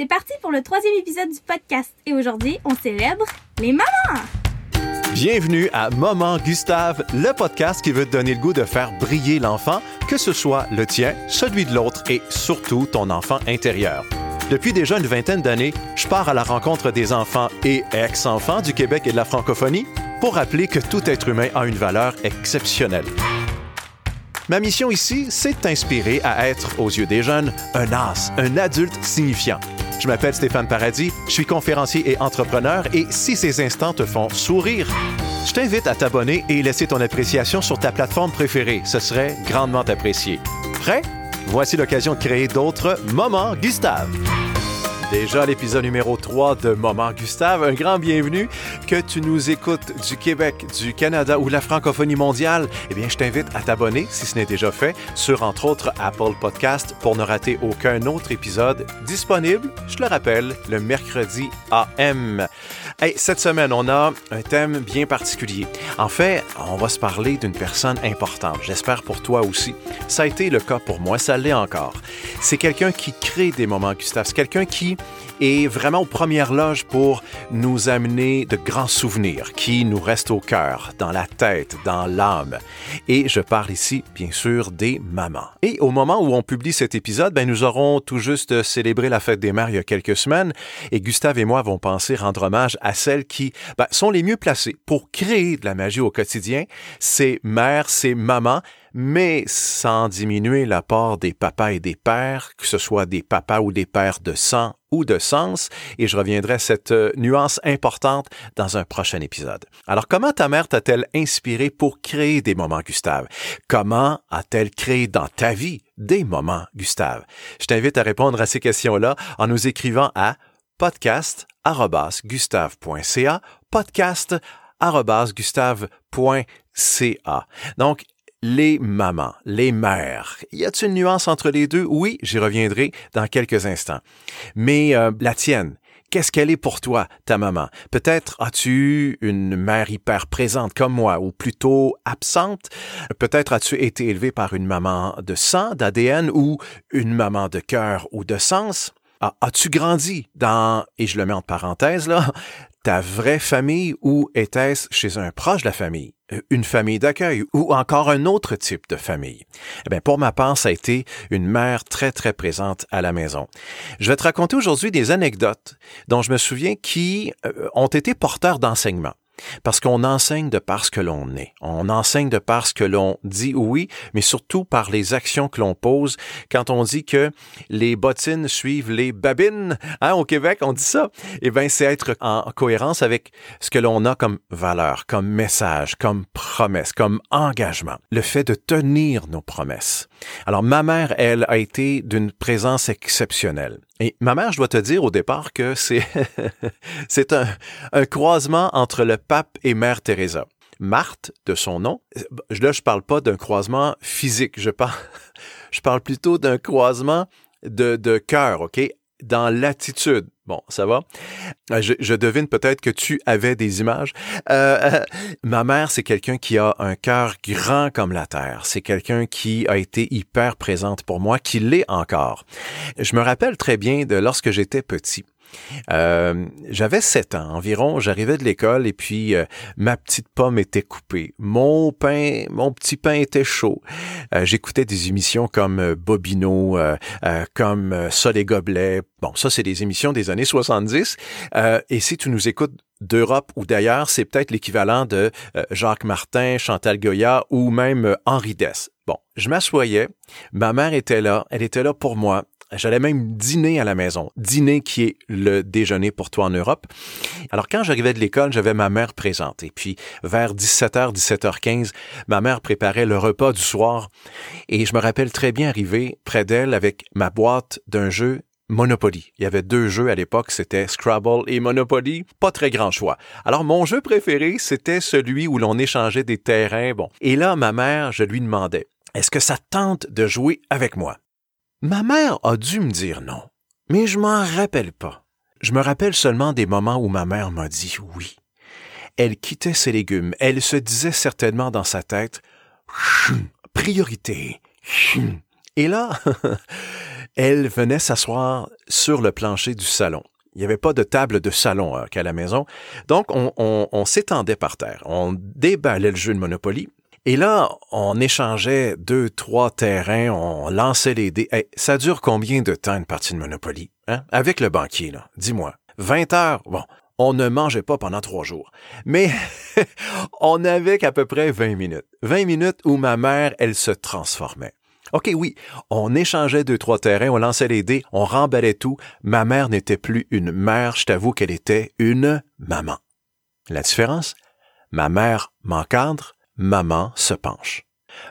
C'est parti pour le troisième épisode du podcast et aujourd'hui, on célèbre les mamans. Bienvenue à Moment Gustave, le podcast qui veut te donner le goût de faire briller l'enfant, que ce soit le tien, celui de l'autre et surtout ton enfant intérieur. Depuis déjà une vingtaine d'années, je pars à la rencontre des enfants et ex-enfants du Québec et de la francophonie pour rappeler que tout être humain a une valeur exceptionnelle. Ma mission ici, c'est de t'inspirer à être, aux yeux des jeunes, un as, un adulte signifiant. Je m'appelle Stéphane Paradis, je suis conférencier et entrepreneur et si ces instants te font sourire, je t'invite à t'abonner et laisser ton appréciation sur ta plateforme préférée. Ce serait grandement apprécié. Prêt? Voici l'occasion de créer d'autres moments Gustave. Déjà l'épisode numéro 3 de Moment Gustave. Un grand bienvenue. Que tu nous écoutes du Québec, du Canada ou de la francophonie mondiale, eh bien, je t'invite à t'abonner, si ce n'est déjà fait, sur entre autres Apple Podcast pour ne rater aucun autre épisode disponible, je le rappelle, le mercredi AM. Hey, cette semaine, on a un thème bien particulier. En fait, on va se parler d'une personne importante. J'espère pour toi aussi. Ça a été le cas pour moi, ça l'est encore. C'est quelqu'un qui crée des moments, Gustave. C'est quelqu'un qui est vraiment aux premières loges pour nous amener de grands souvenirs qui nous restent au cœur, dans la tête, dans l'âme. Et je parle ici, bien sûr, des mamans. Et au moment où on publie cet épisode, ben, nous aurons tout juste célébré la fête des mères il y a quelques semaines et Gustave et moi avons pensé rendre hommage à celles qui ben, sont les mieux placées pour créer de la magie au quotidien, ces mères, ces mamans mais sans diminuer l'apport des papas et des pères, que ce soit des papas ou des pères de sang ou de sens, et je reviendrai à cette euh, nuance importante dans un prochain épisode. Alors, comment ta mère t'a-t-elle inspiré pour créer des moments, Gustave? Comment a-t-elle créé dans ta vie des moments, Gustave? Je t'invite à répondre à ces questions-là en nous écrivant à podcast.gustave.ca podcast.gustave.ca. Donc, les mamans, les mères. Y a-t-il une nuance entre les deux? Oui, j'y reviendrai dans quelques instants. Mais euh, la tienne, qu'est-ce qu'elle est pour toi, ta maman? Peut-être as-tu une mère hyper présente comme moi, ou plutôt absente? Peut-être as-tu été élevé par une maman de sang, d'ADN, ou une maman de cœur ou de sens? Ah, as-tu grandi dans, et je le mets en parenthèse là, ta vraie famille ou était-ce chez un proche de la famille, euh, une famille d'accueil ou encore un autre type de famille? Eh bien, pour ma part, ça a été une mère très, très présente à la maison. Je vais te raconter aujourd'hui des anecdotes dont je me souviens qui euh, ont été porteurs d'enseignement. Parce qu'on enseigne de par ce que l'on est. On enseigne de par ce que l'on dit oui, mais surtout par les actions que l'on pose. Quand on dit que les bottines suivent les babines, hein, au Québec, on dit ça. Eh bien, c'est être en cohérence avec ce que l'on a comme valeur, comme message, comme promesse, comme engagement. Le fait de tenir nos promesses. Alors, ma mère, elle, a été d'une présence exceptionnelle. Et ma mère, je dois te dire au départ que c'est, c'est un, croisement entre le pape et mère Teresa. Marthe, de son nom, là, je parle pas d'un croisement physique, je parle, je parle plutôt d'un croisement de, de cœur, OK? Dans l'attitude. Bon, ça va? Je, je devine peut-être que tu avais des images. Euh, euh, ma mère, c'est quelqu'un qui a un cœur grand comme la terre. C'est quelqu'un qui a été hyper présente pour moi, qui l'est encore. Je me rappelle très bien de lorsque j'étais petit. Euh, j'avais sept ans environ, j'arrivais de l'école et puis euh, ma petite pomme était coupée. Mon pain, mon petit pain était chaud. Euh, j'écoutais des émissions comme Bobino, comme Ça les gobelets. Bon, ça c'est des émissions des années 70. et si tu nous écoutes d'Europe ou d'ailleurs, c'est peut-être l'équivalent de Jacques Martin, Chantal Goya ou même Henri Dess. Bon, je m'assoyais, ma mère était là, elle était là pour moi, J'allais même dîner à la maison. Dîner qui est le déjeuner pour toi en Europe. Alors quand j'arrivais de l'école, j'avais ma mère présente. Et puis vers 17h, 17h15, ma mère préparait le repas du soir. Et je me rappelle très bien arriver près d'elle avec ma boîte d'un jeu Monopoly. Il y avait deux jeux à l'époque, c'était Scrabble et Monopoly. Pas très grand choix. Alors, mon jeu préféré, c'était celui où l'on échangeait des terrains. Bon. Et là, ma mère, je lui demandais, est-ce que ça tente de jouer avec moi? Ma mère a dû me dire non, mais je m'en rappelle pas. Je me rappelle seulement des moments où ma mère m'a dit oui. Elle quittait ses légumes, elle se disait certainement dans sa tête priorité. Et là, elle venait s'asseoir sur le plancher du salon. Il n'y avait pas de table de salon euh, qu'à la maison. Donc, on, on s'étendait par terre. On déballait le jeu de Monopoly. Et là, on échangeait deux, trois terrains, on lançait les dés. ça dure combien de temps une partie de Monopoly? Hein? Avec le banquier, là. Dis-moi. 20 heures? Bon, on ne mangeait pas pendant trois jours. Mais on avait qu'à peu près 20 minutes. 20 minutes où ma mère, elle se transformait. OK, oui, on échangeait deux, trois terrains, on lançait les dés, on remballait tout. Ma mère n'était plus une mère, je t'avoue qu'elle était une maman. La différence? Ma mère m'encadre, maman se penche.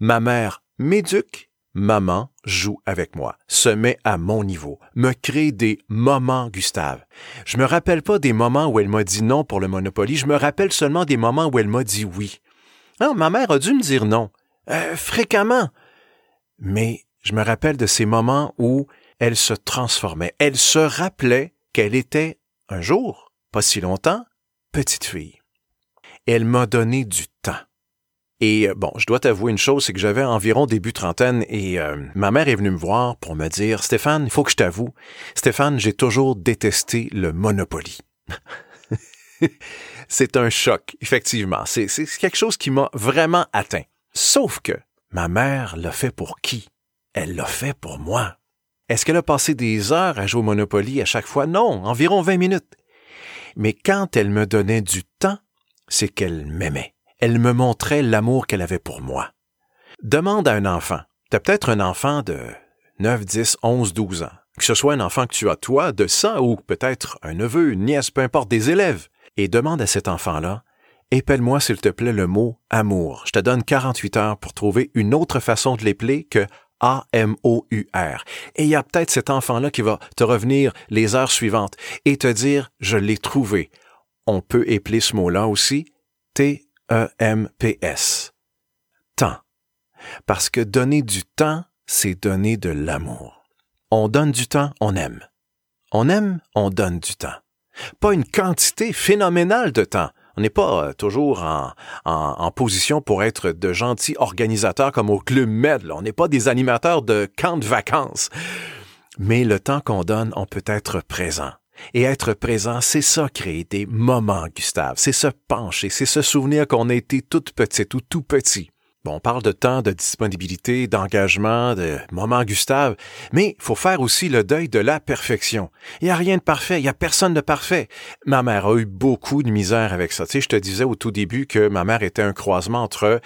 Ma mère m'éduque, maman joue avec moi, se met à mon niveau, me crée des moments Gustave. Je me rappelle pas des moments où elle m'a dit non pour le Monopoly, je me rappelle seulement des moments où elle m'a dit oui. Ah, ma mère a dû me dire non, euh, fréquemment. Mais je me rappelle de ces moments où elle se transformait, elle se rappelait qu'elle était, un jour, pas si longtemps, petite fille. Elle m'a donné du temps. Et euh, bon, je dois t'avouer une chose, c'est que j'avais environ début trentaine et euh, ma mère est venue me voir pour me dire, Stéphane, il faut que je t'avoue, Stéphane, j'ai toujours détesté le Monopoly. c'est un choc, effectivement. C'est quelque chose qui m'a vraiment atteint. Sauf que ma mère l'a fait pour qui? Elle l'a fait pour moi. Est-ce qu'elle a passé des heures à jouer au Monopoly à chaque fois? Non, environ 20 minutes. Mais quand elle me donnait du temps, c'est qu'elle m'aimait elle me montrait l'amour qu'elle avait pour moi. Demande à un enfant, tu as peut-être un enfant de 9, 10, 11, 12 ans, que ce soit un enfant que tu as toi, de ça, ou peut-être un neveu, une nièce, peu importe, des élèves, et demande à cet enfant-là, épelle-moi s'il te plaît le mot amour. Je te donne 48 heures pour trouver une autre façon de l'épeler que A-M-O-U-R. Et il y a peut-être cet enfant-là qui va te revenir les heures suivantes et te dire, je l'ai trouvé. On peut épeler ce mot-là aussi, T E-M-P-S. Temps. Parce que donner du temps, c'est donner de l'amour. On donne du temps, on aime. On aime, on donne du temps. Pas une quantité phénoménale de temps. On n'est pas euh, toujours en, en, position pour être de gentils organisateurs comme au Club Med. On n'est pas des animateurs de camps de vacances. Mais le temps qu'on donne, on peut être présent. Et être présent, c'est ça créer des moments, Gustave. C'est se pencher, c'est se souvenir qu'on a été toute petite ou tout petit. Bon, on parle de temps, de disponibilité, d'engagement, de moments Gustave, mais faut faire aussi le deuil de la perfection. Il n'y a rien de parfait, il n'y a personne de parfait. Ma mère a eu beaucoup de misère avec ça. Tu sais, je te disais au tout début que ma mère était un croisement entre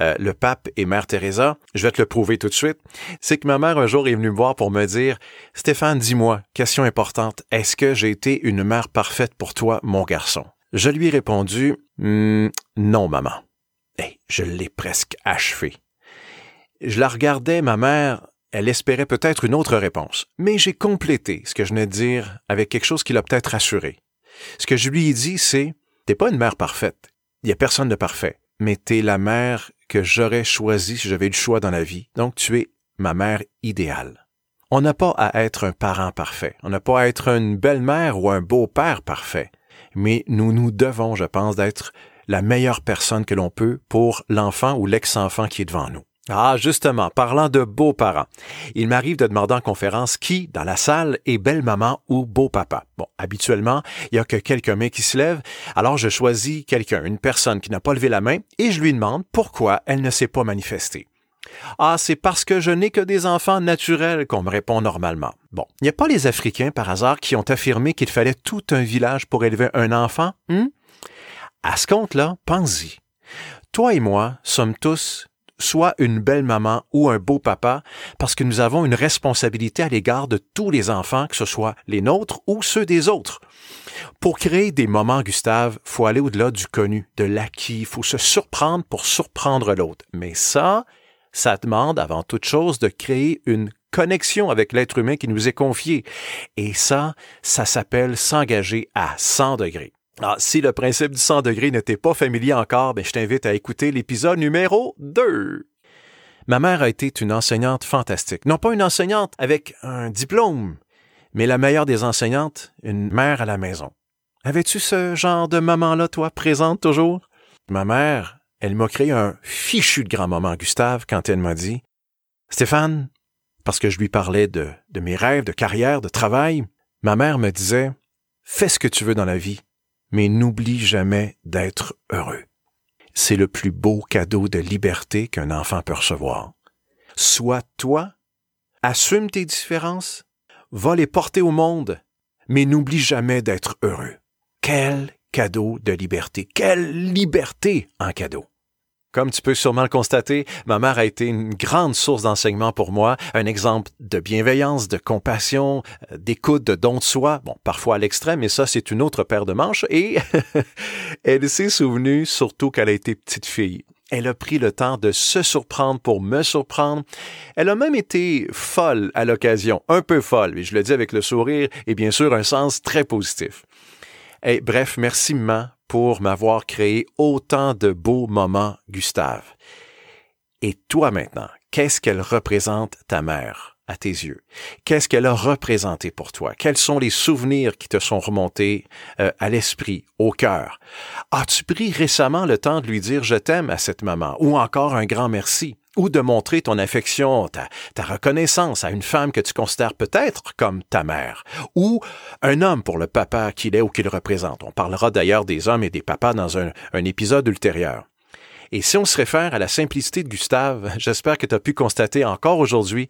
euh, le pape et Mère Teresa. Je vais te le prouver tout de suite. C'est que ma mère un jour est venue me voir pour me dire, Stéphane, dis-moi, question importante, est-ce que j'ai été une mère parfaite pour toi, mon garçon? Je lui ai répondu, hmm, non, maman je l'ai presque achevé. Je la regardais, ma mère, elle espérait peut-être une autre réponse, mais j'ai complété ce que je venais de dire avec quelque chose qui l'a peut-être rassuré. Ce que je lui ai dit, c'est T'es pas une mère parfaite. Il n'y a personne de parfait, mais t'es la mère que j'aurais choisie si j'avais eu le choix dans la vie. Donc tu es ma mère idéale. On n'a pas à être un parent parfait. On n'a pas à être une belle-mère ou un beau-père parfait. Mais nous nous devons, je pense, d'être la meilleure personne que l'on peut pour l'enfant ou l'ex-enfant qui est devant nous. Ah, justement, parlant de beaux-parents, il m'arrive de demander en conférence qui, dans la salle, est belle-maman ou beau-papa. Bon, habituellement, il y a que quelques mains qui se lèvent, alors je choisis quelqu'un, une personne qui n'a pas levé la main, et je lui demande pourquoi elle ne s'est pas manifestée. Ah, c'est parce que je n'ai que des enfants naturels qu'on me répond normalement. Bon, il n'y a pas les Africains par hasard qui ont affirmé qu'il fallait tout un village pour élever un enfant? Hmm? À ce compte-là, pense-y. Toi et moi sommes tous soit une belle maman ou un beau papa, parce que nous avons une responsabilité à l'égard de tous les enfants, que ce soit les nôtres ou ceux des autres. Pour créer des moments, Gustave, faut aller au-delà du connu, de l'acquis, faut se surprendre pour surprendre l'autre. Mais ça, ça demande avant toute chose de créer une connexion avec l'être humain qui nous est confié. Et ça, ça s'appelle s'engager à 100 degrés. Ah, si le principe du 100 degrés n'était pas familier encore, ben, je t'invite à écouter l'épisode numéro 2. Ma mère a été une enseignante fantastique. Non pas une enseignante avec un diplôme, mais la meilleure des enseignantes, une mère à la maison. Avais-tu ce genre de maman-là, toi, présente toujours? Ma mère, elle m'a créé un fichu de grand moment, Gustave, quand elle m'a dit Stéphane, parce que je lui parlais de mes rêves, de carrière, de travail, ma mère me disait, fais ce que tu veux dans la vie, mais n'oublie jamais d'être heureux. C'est le plus beau cadeau de liberté qu'un enfant peut recevoir. Sois toi, assume tes différences, va les porter au monde, mais n'oublie jamais d'être heureux. Quel cadeau de liberté, quelle liberté en cadeau. Comme tu peux sûrement le constater, ma mère a été une grande source d'enseignement pour moi, un exemple de bienveillance, de compassion, euh, d'écoute, de don de soi, bon, parfois à l'extrême, mais ça, c'est une autre paire de manches, et elle s'est souvenue surtout qu'elle a été petite fille. Elle a pris le temps de se surprendre pour me surprendre. Elle a même été folle à l'occasion, un peu folle, et je le dis avec le sourire et bien sûr un sens très positif. Et bref, merci maman pour m'avoir créé autant de beaux moments, Gustave. Et toi maintenant, qu'est-ce qu'elle représente ta mère à tes yeux? Qu'est-ce qu'elle a représenté pour toi? Quels sont les souvenirs qui te sont remontés euh, à l'esprit, au cœur? As-tu pris récemment le temps de lui dire je t'aime à cette maman? Ou encore un grand merci? Ou de montrer ton affection, ta, reconnaissance à une femme que tu considères peut-être comme ta mère, ou un homme pour le papa qu'il est ou qu'il représente. On parlera d'ailleurs des hommes et des papas dans un épisode ultérieur. Et si on se réfère à la simplicité de Gustave, j'espère que tu as pu constater encore aujourd'hui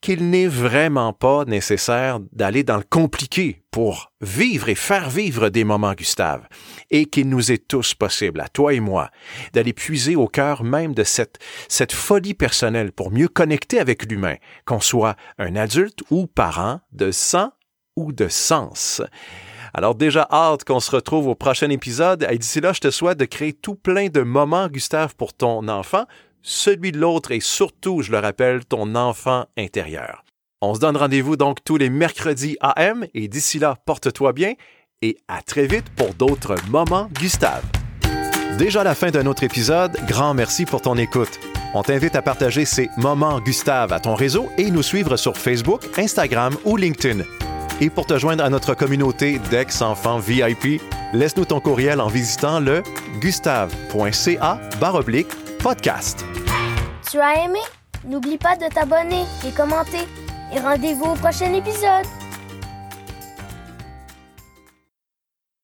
qu'il n'est vraiment pas nécessaire d'aller dans le compliqué pour vivre et faire vivre des moments Gustave, et qu'il nous est tous possible, à toi et moi, d'aller puiser au cœur même de cette, cette folie personnelle pour mieux connecter avec l'humain, qu'on soit un adulte ou parent de sang ou de sens. Alors déjà hâte qu'on se retrouve au prochain épisode. Et d'ici là, je te souhaite de créer tout plein de moments, Gustave, pour ton enfant, celui de l'autre et surtout, je le rappelle, ton enfant intérieur. On se donne rendez-vous donc tous les mercredis AM et d'ici là, porte-toi bien et à très vite pour d'autres moments, Gustave. Déjà la fin d'un autre épisode, grand merci pour ton écoute. On t'invite à partager ces moments Gustave à ton réseau et nous suivre sur Facebook, Instagram ou LinkedIn. Et pour te joindre à notre communauté d'ex-enfants VIP, laisse-nous ton courriel en visitant le gustave.ca podcast. Tu as aimé? N'oublie pas de t'abonner et commenter. Et rendez-vous au prochain épisode.